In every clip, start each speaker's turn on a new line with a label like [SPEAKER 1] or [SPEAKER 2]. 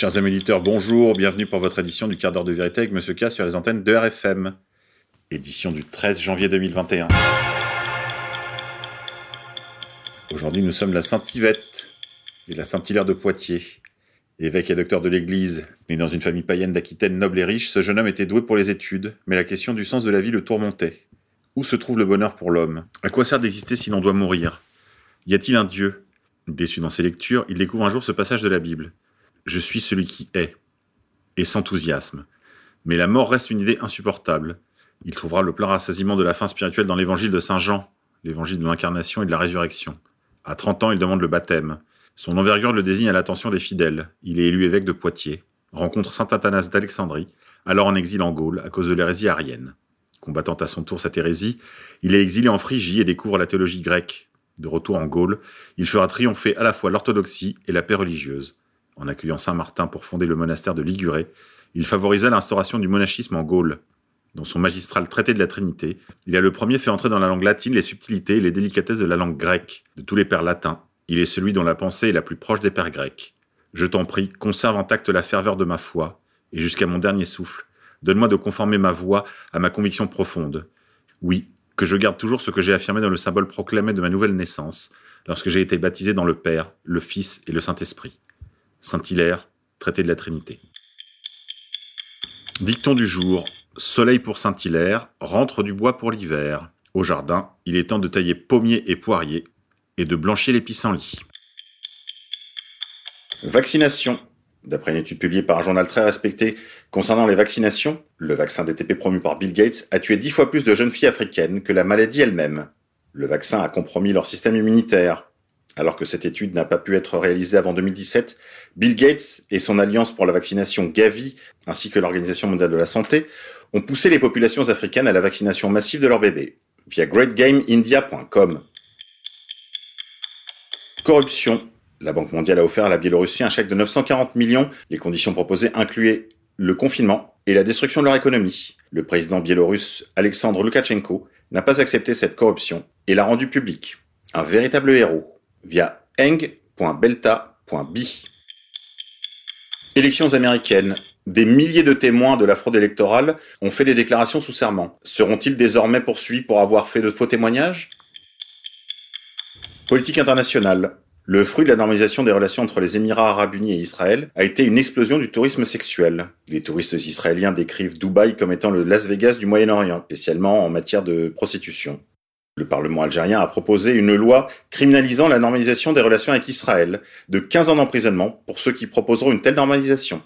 [SPEAKER 1] Chers amis bonjour, bienvenue pour votre édition du quart d'heure de vérité avec Monsieur K sur les antennes de RFM. Édition du 13 janvier 2021. Aujourd'hui, nous sommes la Sainte-Yvette et la Saint-Hilaire de Poitiers. Évêque et docteur de l'Église, né dans une famille païenne d'Aquitaine noble et riche, ce jeune homme était doué pour les études, mais la question du sens de la vie le tourmentait. Où se trouve le bonheur pour l'homme? À quoi sert d'exister si l'on doit mourir? Y a-t-il un Dieu? Déçu dans ses lectures, il découvre un jour ce passage de la Bible. Je suis celui qui est. Et s'enthousiasme. Mais la mort reste une idée insupportable. Il trouvera le plein rassasiement de la fin spirituelle dans l'évangile de Saint Jean, l'évangile de l'incarnation et de la résurrection. À 30 ans, il demande le baptême. Son envergure le désigne à l'attention des fidèles. Il est élu évêque de Poitiers. Rencontre saint Athanas d'Alexandrie, alors en exil en Gaule à cause de l'hérésie arienne. Combattant à son tour cette hérésie, il est exilé en Phrygie et découvre la théologie grecque. De retour en Gaule, il fera triompher à la fois l'orthodoxie et la paix religieuse. En accueillant Saint Martin pour fonder le monastère de Liguré, il favorisa l'instauration du monachisme en Gaule. Dans son magistral traité de la Trinité, il a le premier fait entrer dans la langue latine les subtilités et les délicatesses de la langue grecque. De tous les pères latins, il est celui dont la pensée est la plus proche des pères grecs. Je t'en prie, conserve intacte la ferveur de ma foi, et jusqu'à mon dernier souffle, donne-moi de conformer ma voix à ma conviction profonde. Oui, que je garde toujours ce que j'ai affirmé dans le symbole proclamé de ma nouvelle naissance, lorsque j'ai été baptisé dans le Père, le Fils et le Saint-Esprit. Saint-Hilaire, traité de la Trinité. Dicton du jour. Soleil pour Saint-Hilaire, rentre du bois pour l'hiver. Au jardin, il est temps de tailler pommiers et poiriers et de blanchir les pissenlits. Vaccination. D'après une étude publiée par un journal très respecté concernant les vaccinations, le vaccin DTP promu par Bill Gates a tué dix fois plus de jeunes filles africaines que la maladie elle-même. Le vaccin a compromis leur système immunitaire. Alors que cette étude n'a pas pu être réalisée avant 2017, Bill Gates et son alliance pour la vaccination Gavi, ainsi que l'Organisation mondiale de la santé, ont poussé les populations africaines à la vaccination massive de leurs bébés, via greatgameindia.com. Corruption. La Banque mondiale a offert à la Biélorussie un chèque de 940 millions. Les conditions proposées incluaient le confinement et la destruction de leur économie. Le président biélorusse Alexandre Loukachenko n'a pas accepté cette corruption et l'a rendu publique. Un véritable héros via eng.belta.bi. Élections américaines. Des milliers de témoins de la fraude électorale ont fait des déclarations sous serment. Seront-ils désormais poursuivis pour avoir fait de faux témoignages? Politique internationale. Le fruit de la normalisation des relations entre les Émirats arabes unis et Israël a été une explosion du tourisme sexuel. Les touristes israéliens décrivent Dubaï comme étant le Las Vegas du Moyen-Orient, spécialement en matière de prostitution. Le Parlement algérien a proposé une loi criminalisant la normalisation des relations avec Israël, de 15 ans d'emprisonnement pour ceux qui proposeront une telle normalisation.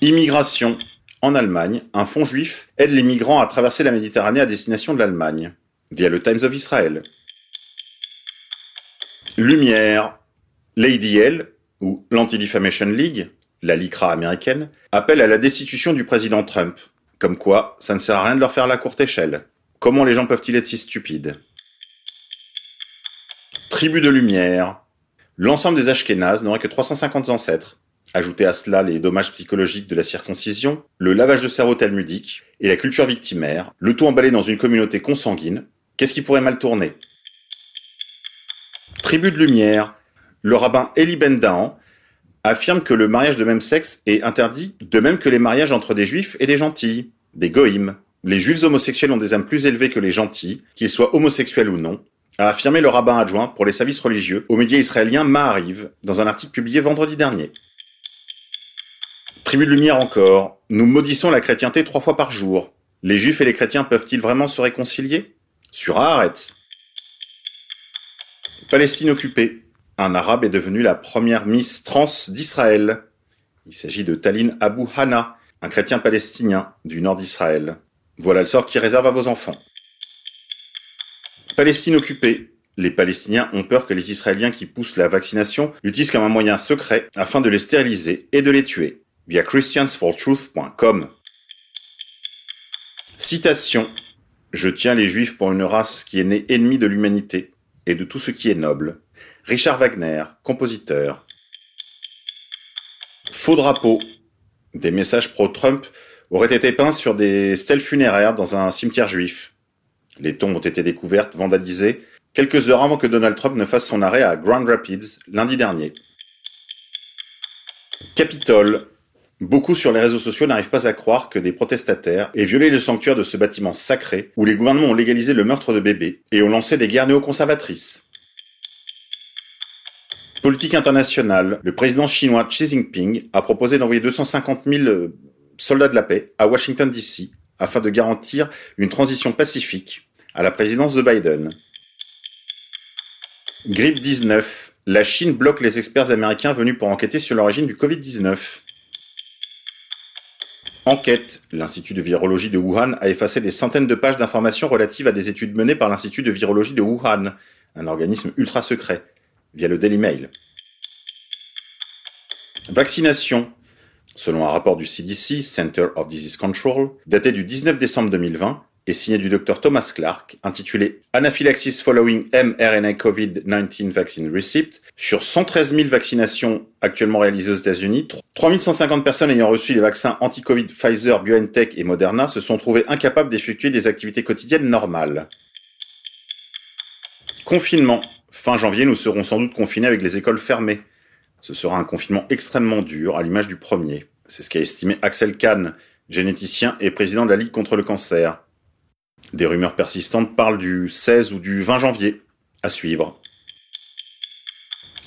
[SPEAKER 1] Immigration. En Allemagne, un fonds juif aide les migrants à traverser la Méditerranée à destination de l'Allemagne, via le Times of Israel. Lumière. L'ADL, ou l'Anti-Defamation League, la LICRA américaine, appelle à la destitution du président Trump. Comme quoi, ça ne sert à rien de leur faire la courte échelle. Comment les gens peuvent-ils être si stupides? Tribu de lumière. L'ensemble des Ashkénazes n'aurait que 350 ancêtres. Ajoutez à cela les dommages psychologiques de la circoncision, le lavage de cerveau talmudique et la culture victimaire, le tout emballé dans une communauté consanguine, qu'est-ce qui pourrait mal tourner? Tribu de lumière, le rabbin Eli Ben Dahan affirme que le mariage de même sexe est interdit, de même que les mariages entre des juifs et des gentils, des goïms. Les juifs homosexuels ont des âmes plus élevées que les gentils, qu'ils soient homosexuels ou non, a affirmé le rabbin adjoint pour les services religieux aux médias israéliens Ma'ariv dans un article publié vendredi dernier. Tribu de lumière encore, nous maudissons la chrétienté trois fois par jour. Les juifs et les chrétiens peuvent-ils vraiment se réconcilier? Sur Haaretz. Palestine occupée. Un arabe est devenu la première Miss trans d'Israël. Il s'agit de Taline Abu Hana, un chrétien palestinien du nord d'Israël. Voilà le sort qui réserve à vos enfants. Palestine occupée. Les Palestiniens ont peur que les Israéliens qui poussent la vaccination l'utilisent comme un moyen secret afin de les stériliser et de les tuer. Via christiansfortruth.com. Citation. Je tiens les Juifs pour une race qui est née ennemie de l'humanité et de tout ce qui est noble. Richard Wagner, compositeur. Faux drapeau. Des messages pro-Trump auraient été peints sur des stèles funéraires dans un cimetière juif. Les tombes ont été découvertes, vandalisées, quelques heures avant que Donald Trump ne fasse son arrêt à Grand Rapids lundi dernier. Capitole. Beaucoup sur les réseaux sociaux n'arrivent pas à croire que des protestataires aient violé le sanctuaire de ce bâtiment sacré où les gouvernements ont légalisé le meurtre de bébés et ont lancé des guerres néoconservatrices. Politique internationale, le président chinois Xi Jinping a proposé d'envoyer 250 000 soldats de la paix à Washington DC afin de garantir une transition pacifique à la présidence de Biden. Grippe 19. La Chine bloque les experts américains venus pour enquêter sur l'origine du Covid-19. Enquête. L'Institut de virologie de Wuhan a effacé des centaines de pages d'informations relatives à des études menées par l'Institut de virologie de Wuhan, un organisme ultra secret, via le Daily Mail. Vaccination. Selon un rapport du CDC, Center of Disease Control, daté du 19 décembre 2020, et signé du Dr Thomas Clark, intitulé Anaphylaxis Following mRNA COVID-19 Vaccine Receipt. Sur 113 000 vaccinations actuellement réalisées aux États-Unis, 3150 personnes ayant reçu les vaccins anti-Covid Pfizer, BioNTech et Moderna se sont trouvées incapables d'effectuer des activités quotidiennes normales. Confinement. Fin janvier, nous serons sans doute confinés avec les écoles fermées. Ce sera un confinement extrêmement dur, à l'image du premier. C'est ce qu'a estimé Axel Kahn, généticien et président de la Ligue contre le cancer. Des rumeurs persistantes parlent du 16 ou du 20 janvier. À suivre.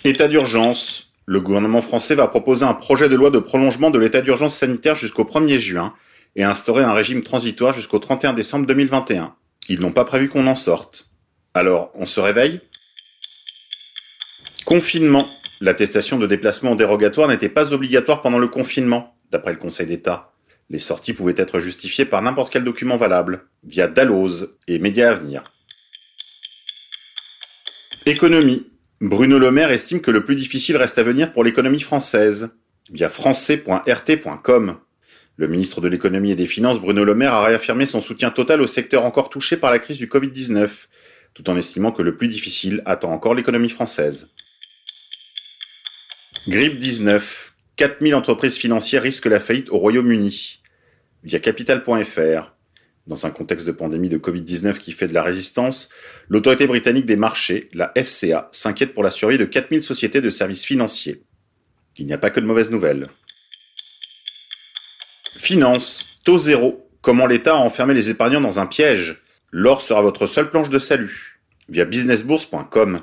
[SPEAKER 1] État d'urgence. Le gouvernement français va proposer un projet de loi de prolongement de l'état d'urgence sanitaire jusqu'au 1er juin et instaurer un régime transitoire jusqu'au 31 décembre 2021. Ils n'ont pas prévu qu'on en sorte. Alors, on se réveille? Confinement. L'attestation de déplacement dérogatoire n'était pas obligatoire pendant le confinement, d'après le Conseil d'État. Les sorties pouvaient être justifiées par n'importe quel document valable, via Dalloz et Média Avenir. Économie. Bruno Le Maire estime que le plus difficile reste à venir pour l'économie française, via français.rt.com. Le ministre de l'économie et des finances, Bruno Le Maire, a réaffirmé son soutien total au secteur encore touché par la crise du Covid-19, tout en estimant que le plus difficile attend encore l'économie française. Grippe 19. 4000 entreprises financières risquent la faillite au Royaume-Uni. Via capital.fr. Dans un contexte de pandémie de Covid-19 qui fait de la résistance, l'autorité britannique des marchés, la FCA, s'inquiète pour la survie de 4000 sociétés de services financiers. Il n'y a pas que de mauvaises nouvelles. Finance. Taux zéro. Comment l'État a enfermé les épargnants dans un piège? L'or sera votre seule planche de salut. Via businessbourse.com.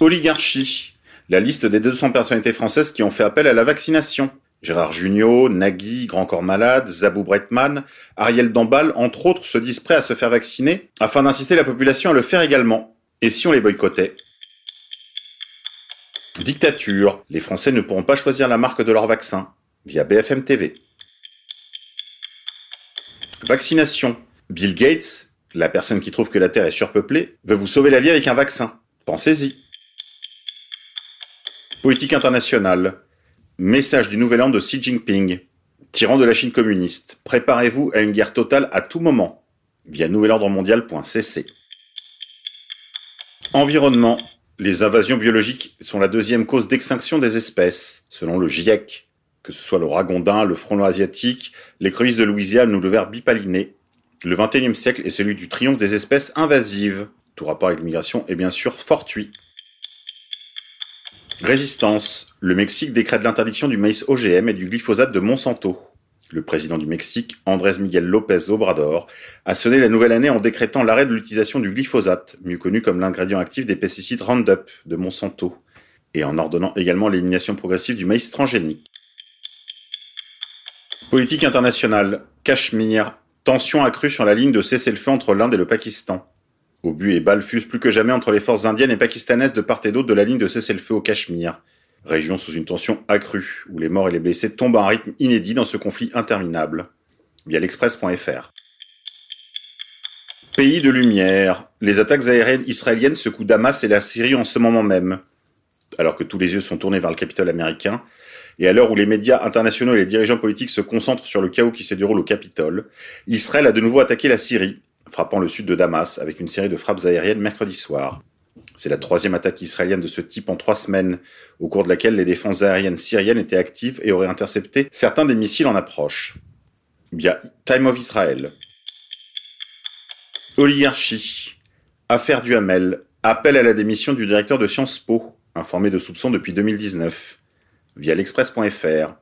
[SPEAKER 1] Oligarchie la liste des 200 personnalités françaises qui ont fait appel à la vaccination. Gérard Jugnot, Nagui, Grand Corps Malade, Zabou Bretman, Ariel Dombal, entre autres, se disent prêts à se faire vacciner afin d'inciter la population à le faire également. Et si on les boycottait? Dictature. Les Français ne pourront pas choisir la marque de leur vaccin via BFM TV. Vaccination. Bill Gates, la personne qui trouve que la Terre est surpeuplée, veut vous sauver la vie avec un vaccin. Pensez-y. Politique internationale. Message du nouvel an de Xi Jinping. Tyran de la Chine communiste. Préparez-vous à une guerre totale à tout moment. Via nouvelordremondial.cc. Environnement. Les invasions biologiques sont la deuxième cause d'extinction des espèces, selon le GIEC. Que ce soit le ragondin, le frelon asiatique, l'écrevisse de Louisiane ou le ver bipaliné, le XXIe siècle est celui du triomphe des espèces invasives. Tout rapport avec l'immigration est bien sûr fortuit. Résistance. Le Mexique décrète l'interdiction du maïs OGM et du glyphosate de Monsanto. Le président du Mexique, Andrés Miguel López Obrador, a sonné la nouvelle année en décrétant l'arrêt de l'utilisation du glyphosate, mieux connu comme l'ingrédient actif des pesticides Roundup de Monsanto, et en ordonnant également l'élimination progressive du maïs transgénique. Politique internationale. Cachemire. Tension accrue sur la ligne de cessez-le-feu entre l'Inde et le Pakistan. Obus et balles fusent plus que jamais entre les forces indiennes et pakistanaises de part et d'autre de la ligne de cessez-le-feu au Cachemire, région sous une tension accrue, où les morts et les blessés tombent à un rythme inédit dans ce conflit interminable. Via l'express.fr. Pays de lumière. Les attaques aériennes israéliennes secouent Damas et la Syrie en ce moment même. Alors que tous les yeux sont tournés vers le Capitole américain, et à l'heure où les médias internationaux et les dirigeants politiques se concentrent sur le chaos qui se déroule au Capitole, Israël a de nouveau attaqué la Syrie, frappant le sud de Damas avec une série de frappes aériennes mercredi soir. C'est la troisième attaque israélienne de ce type en trois semaines, au cours de laquelle les défenses aériennes syriennes étaient actives et auraient intercepté certains des missiles en approche. Via Time of Israel. Oligarchie. Affaire du Hamel. Appel à la démission du directeur de Sciences Po, informé de soupçons depuis 2019. via l'express.fr.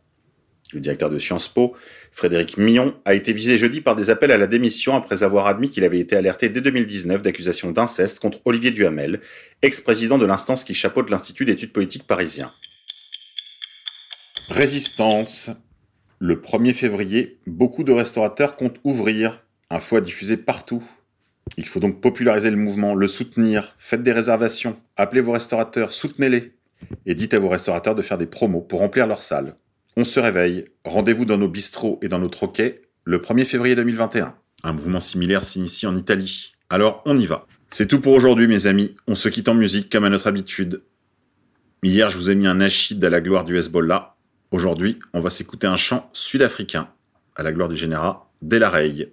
[SPEAKER 1] Le directeur de Sciences Po, Frédéric Millon, a été visé jeudi par des appels à la démission après avoir admis qu'il avait été alerté dès 2019 d'accusations d'inceste contre Olivier Duhamel, ex-président de l'instance qui chapeaute l'Institut d'études politiques parisien. Résistance. Le 1er février, beaucoup de restaurateurs comptent ouvrir. Un foie diffusé partout. Il faut donc populariser le mouvement, le soutenir, faites des réservations, appelez vos restaurateurs, soutenez-les. Et dites à vos restaurateurs de faire des promos pour remplir leurs salles. On se réveille, rendez-vous dans nos bistrots et dans nos troquets le 1er février 2021. Un mouvement similaire s'initie en Italie. Alors on y va. C'est tout pour aujourd'hui mes amis, on se quitte en musique comme à notre habitude. Hier je vous ai mis un achid à la gloire du Hezbollah. Aujourd'hui on va s'écouter un chant sud-africain à la gloire du général Delareille.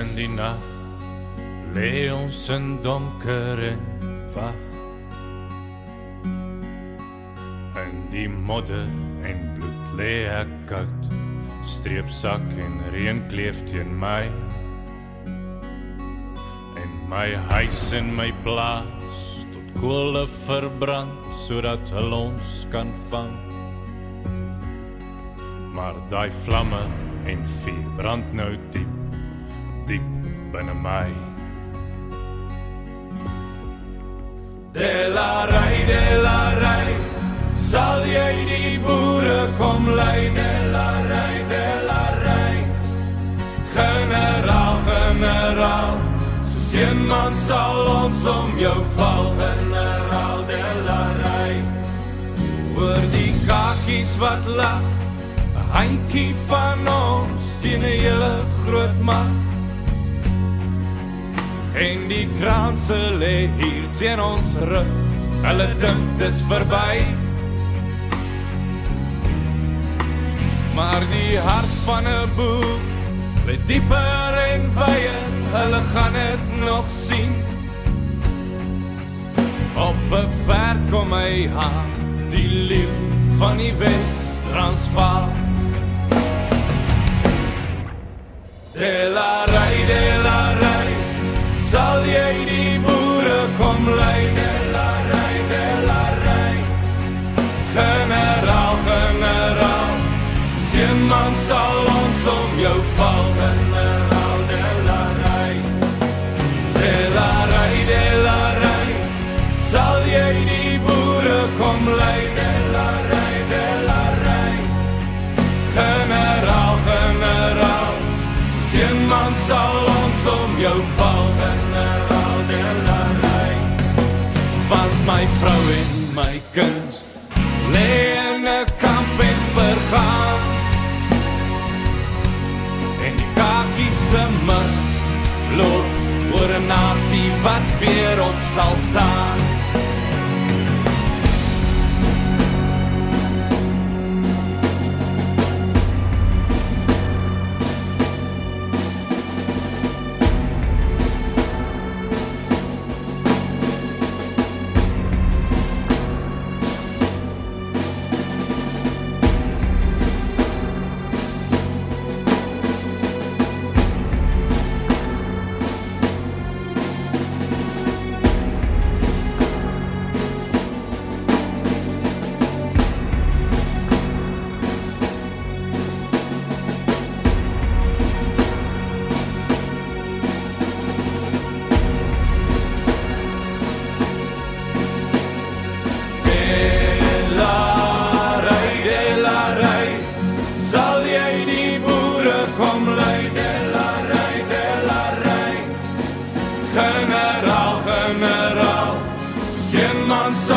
[SPEAKER 2] In die nag lê ons in donker en wag en die modder en bloed lê ek koud streepsak en reën kleef teen my. En my huis en my plaas tot kolle verbrand sodat hulle ons kan vang. Maar daai vlamme en vuur brand nou diep diep binne my. De la rey, de la rey, sal jy die boere kom lei, de la rey, de la rey. Generaal, generaal, soos een man sal ons om jou val, generaal, de la rey. Oor die kakies wat lag, een handkie van ons, teen een hele groot macht en die kraanse lê hier teen ons rug. Hulle dink dis verby. Maar die hart van 'n boer lê dieper en wyer. Hulle gaan dit nog sien. Op 'n berg kom hy aan, die leeu van die Wes-Transvaal. De la rey, de la rey sal jy die boere kom lei 'n nasie wat weer op sal staan I'm so